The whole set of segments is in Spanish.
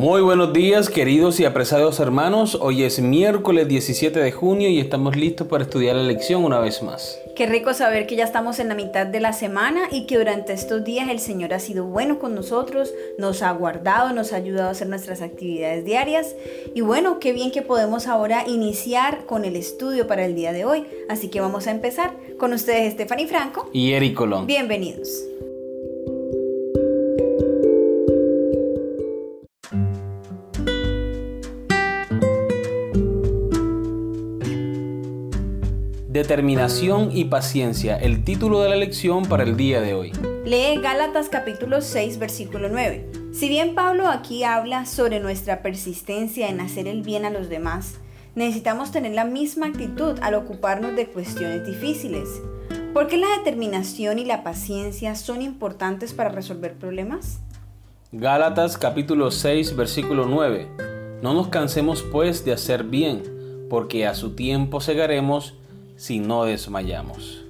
Muy buenos días queridos y apreciados hermanos, hoy es miércoles 17 de junio y estamos listos para estudiar la lección una vez más. Qué rico saber que ya estamos en la mitad de la semana y que durante estos días el Señor ha sido bueno con nosotros, nos ha guardado, nos ha ayudado a hacer nuestras actividades diarias y bueno, qué bien que podemos ahora iniciar con el estudio para el día de hoy. Así que vamos a empezar con ustedes Stephanie Franco y Eric Colón. Bienvenidos. Determinación y paciencia, el título de la lección para el día de hoy. Lee Gálatas capítulo 6 versículo 9. Si bien Pablo aquí habla sobre nuestra persistencia en hacer el bien a los demás, necesitamos tener la misma actitud al ocuparnos de cuestiones difíciles. ¿Por qué la determinación y la paciencia son importantes para resolver problemas? Gálatas capítulo 6 versículo 9. No nos cansemos pues de hacer bien, porque a su tiempo segaremos si no desmayamos.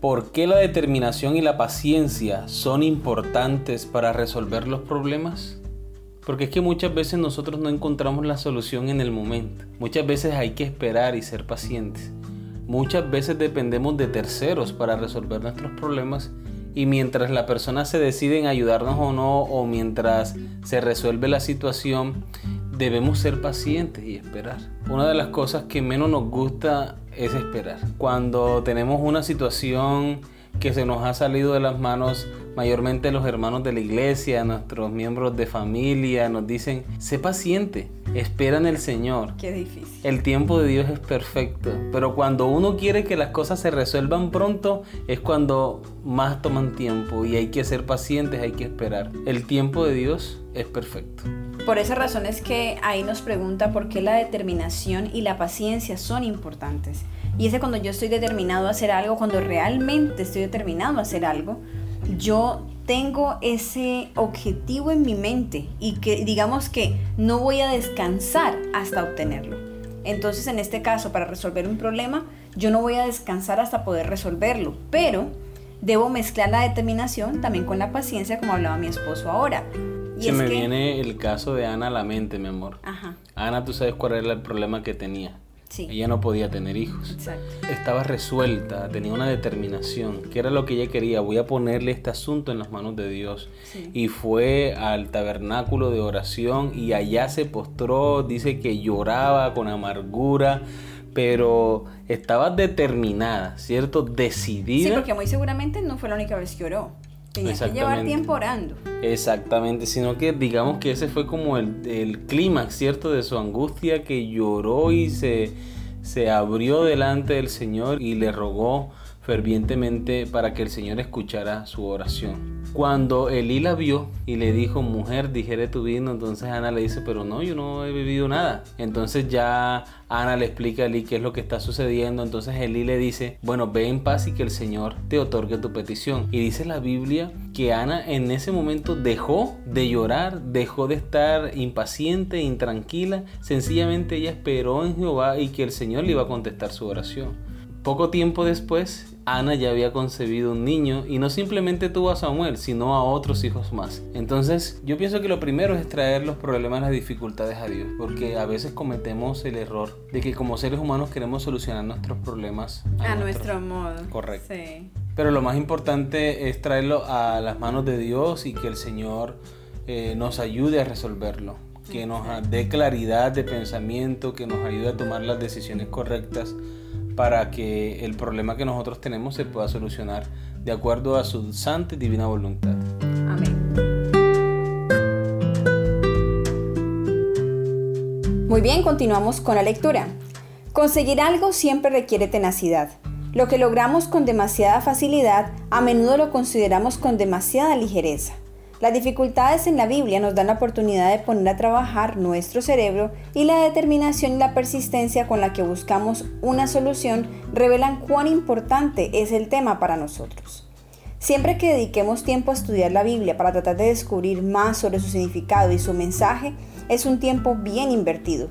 ¿Por qué la determinación y la paciencia son importantes para resolver los problemas? Porque es que muchas veces nosotros no encontramos la solución en el momento. Muchas veces hay que esperar y ser pacientes. Muchas veces dependemos de terceros para resolver nuestros problemas y mientras la persona se decide en ayudarnos o no o mientras se resuelve la situación, debemos ser pacientes y esperar. Una de las cosas que menos nos gusta es esperar. Cuando tenemos una situación que se nos ha salido de las manos, mayormente los hermanos de la iglesia, nuestros miembros de familia, nos dicen, sé paciente, espera en el Señor. Qué difícil. El tiempo de Dios es perfecto, pero cuando uno quiere que las cosas se resuelvan pronto, es cuando más toman tiempo y hay que ser pacientes, hay que esperar. El tiempo de Dios es perfecto. Por esa razón es que ahí nos pregunta por qué la determinación y la paciencia son importantes. Y es que cuando yo estoy determinado a hacer algo, cuando realmente estoy determinado a hacer algo, yo tengo ese objetivo en mi mente y que digamos que no voy a descansar hasta obtenerlo. Entonces, en este caso, para resolver un problema, yo no voy a descansar hasta poder resolverlo, pero debo mezclar la determinación también con la paciencia, como hablaba mi esposo ahora. Se me viene el caso de Ana a la mente, mi amor. Ajá. Ana, tú sabes cuál era el problema que tenía. Sí. Ella no podía tener hijos. Exacto. Estaba resuelta, tenía una determinación, que era lo que ella quería. Voy a ponerle este asunto en las manos de Dios. Y fue al tabernáculo de oración y allá se postró, dice que lloraba con amargura, pero estaba determinada, ¿cierto? Decidida. Sí, porque muy seguramente no fue la única vez que oró. Tenía que llevar tiempo orando. Exactamente, sino que digamos que ese fue como el, el clímax, ¿cierto? De su angustia que lloró y se, se abrió delante del Señor y le rogó fervientemente para que el Señor escuchara su oración. Cuando Elí la vio y le dijo, mujer, dijere tu vino, entonces Ana le dice, pero no, yo no he bebido nada. Entonces ya Ana le explica a Elí qué es lo que está sucediendo. Entonces Elí le dice, bueno, ve en paz y que el Señor te otorgue tu petición. Y dice la Biblia que Ana en ese momento dejó de llorar, dejó de estar impaciente, intranquila. Sencillamente ella esperó en Jehová y que el Señor le iba a contestar su oración. Poco tiempo después, Ana ya había concebido un niño y no simplemente tuvo a Samuel, sino a otros hijos más. Entonces, yo pienso que lo primero es traer los problemas, las dificultades a Dios, porque a veces cometemos el error de que como seres humanos queremos solucionar nuestros problemas a, nuestro, modo. Correcto. Pero lo más importante es traerlo a las manos de Dios y que el Señor eh, nos ayude a resolverlo que nos dé claridad de pensamiento, que nos ayude a tomar las decisiones correctas para que el problema que nosotros tenemos se pueda solucionar de acuerdo a su santa y divina voluntad. Amén. Muy bien, continuamos con la lectura. Conseguir algo siempre requiere tenacidad. Lo que logramos con demasiada facilidad, a menudo lo consideramos con demasiada ligereza. Las dificultades en la Biblia nos dan la oportunidad de poner a trabajar nuestro cerebro y la determinación y la persistencia con la que buscamos una solución revelan cuán importante es el tema para nosotros. Siempre que dediquemos tiempo a estudiar la Biblia para tratar de descubrir más sobre su significado y su mensaje, es un tiempo bien invertido,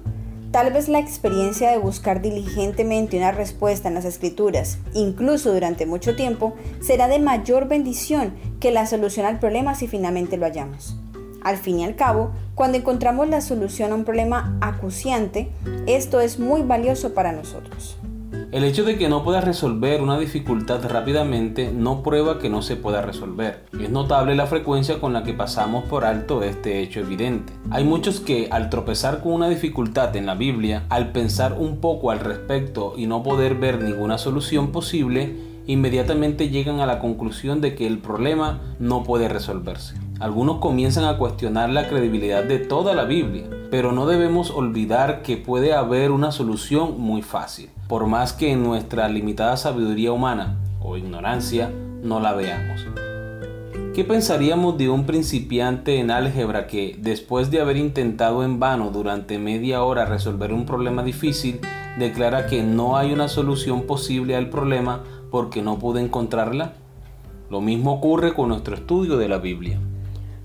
Tal vez la experiencia de buscar diligentemente una respuesta en las escrituras, incluso durante mucho tiempo, será de mayor bendición que la solución al problema si finalmente lo hallamos. Al fin y al cabo, Cuando encontramos la solución a un problema acuciante, esto es muy valioso para nosotros. El hecho de que no puedas resolver una dificultad rápidamente no prueba que no se pueda resolver. Es notable la frecuencia con la que pasamos por alto este hecho evidente. Hay muchos que al tropezar con una dificultad en la Biblia, al pensar un poco al respecto y no poder ver ninguna solución posible, inmediatamente llegan a la conclusión de que el problema no puede resolverse. Algunos comienzan a cuestionar la credibilidad de toda la Biblia, pero no debemos olvidar que puede haber una solución muy fácil, por más que en nuestra limitada sabiduría humana o ignorancia no la veamos. ¿Qué pensaríamos de un principiante en álgebra que, después de haber intentado en vano durante media hora resolver un problema difícil, declara que no hay una solución posible al problema porque no pudo encontrarla? Lo mismo ocurre con nuestro estudio de la Biblia.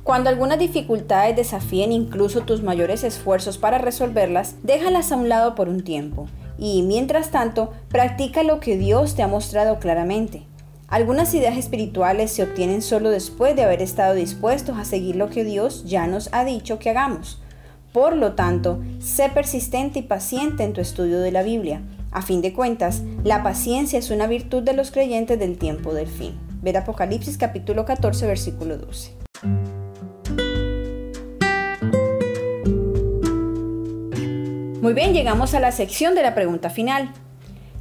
Cuando algunas dificultades desafíen incluso tus mayores esfuerzos para resolverlas, déjalas a un lado por un tiempo y, mientras tanto, practica lo que Dios te ha mostrado claramente. Algunas ideas espirituales se obtienen solo después de haber estado dispuestos a seguir lo que Dios ya nos ha dicho que hagamos. Por lo tanto, sé persistente y paciente en tu estudio de la Biblia. A fin de cuentas, la paciencia es una virtud de los creyentes del tiempo del fin. Ver Apocalipsis capítulo 14 versículo 12. Muy bien, llegamos a la sección de la pregunta final.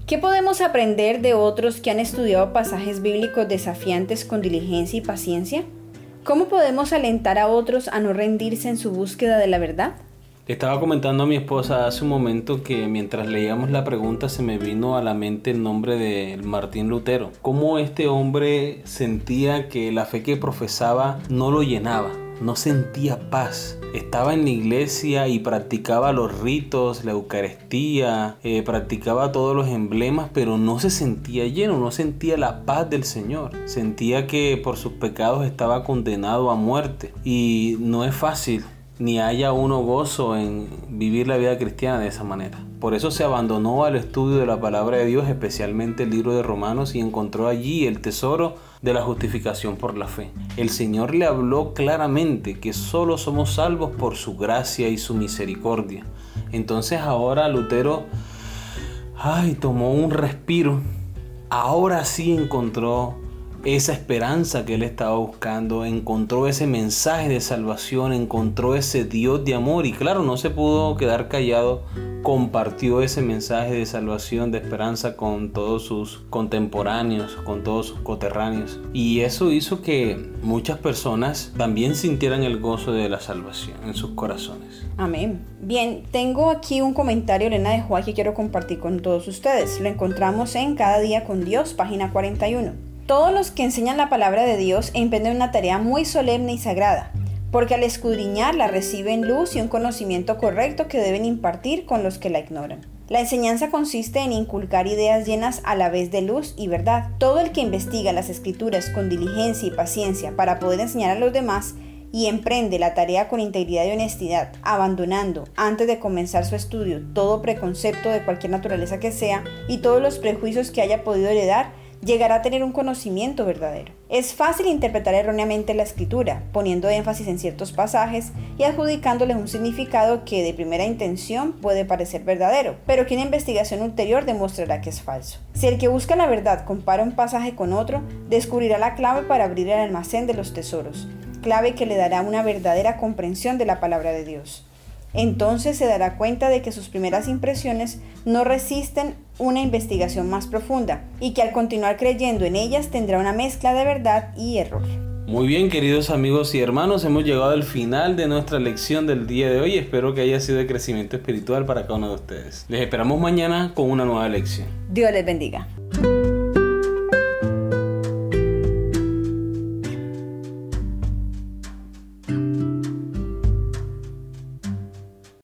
¿Qué podemos aprender de otros que han estudiado pasajes bíblicos desafiantes con diligencia y paciencia? ¿Cómo podemos alentar a otros a no rendirse en su búsqueda de la verdad? Estaba comentando a mi esposa hace un momento que mientras leíamos la pregunta se me vino a la mente el nombre de Martín Lutero. Cómo este hombre sentía que la fe que profesaba no lo llenaba no sentía paz. Estaba en la iglesia y practicaba los ritos, la Eucaristía, eh, practicaba todos los emblemas, pero no se sentía lleno, no sentía la paz del Señor. Sentía que por sus pecados estaba condenado a muerte. Y no es fácil ni haya uno gozo en vivir la vida cristiana de esa manera. Por eso se abandonó al estudio de la palabra de Dios, especialmente el libro de Romanos, y encontró allí el tesoro de la justificación por la fe. El Señor le habló claramente que solo somos salvos por su gracia y su misericordia. Entonces ahora Lutero, ay, tomó un respiro. Ahora sí encontró esa esperanza que él estaba buscando, encontró ese mensaje de salvación, encontró ese Dios de amor y claro, no se pudo quedar callado, compartió ese mensaje de salvación, de esperanza con todos sus contemporáneos, con todos sus coterráneos y eso hizo que muchas personas también sintieran el gozo de la salvación en sus corazones. Amén. Bien, tengo aquí un comentario, Elena de Juárez, que quiero compartir con todos ustedes. Lo encontramos en Cada día con Dios, página 41. Todos los que enseñan la palabra de Dios emprenden una tarea muy solemne y sagrada, porque al escudriñarla reciben luz y un conocimiento correcto que deben impartir con los que la ignoran. La enseñanza consiste en inculcar ideas llenas a la vez de luz y verdad. Todo el que investiga las escrituras con diligencia y paciencia para poder enseñar a los demás y emprende la tarea con integridad y honestidad, abandonando antes de comenzar su estudio todo preconcepto de cualquier naturaleza que sea y todos los prejuicios que haya podido heredar, llegará a tener un conocimiento verdadero. Es fácil interpretar erróneamente la escritura, poniendo énfasis en ciertos pasajes y adjudicándoles un significado que de primera intención puede parecer verdadero, pero que una investigación ulterior demostrará que es falso. Si el que busca la verdad compara un pasaje con otro, descubrirá la clave para abrir el almacén de los tesoros, clave que le dará una verdadera comprensión de la palabra de Dios entonces se dará cuenta de que sus primeras impresiones no resisten una investigación más profunda y que al continuar creyendo en ellas tendrá una mezcla de verdad y error. Muy bien, queridos amigos y hermanos, hemos llegado al final de nuestra lección del día de hoy. Espero que haya sido de crecimiento espiritual para cada uno de ustedes. Les esperamos mañana con una nueva lección. Dios les bendiga.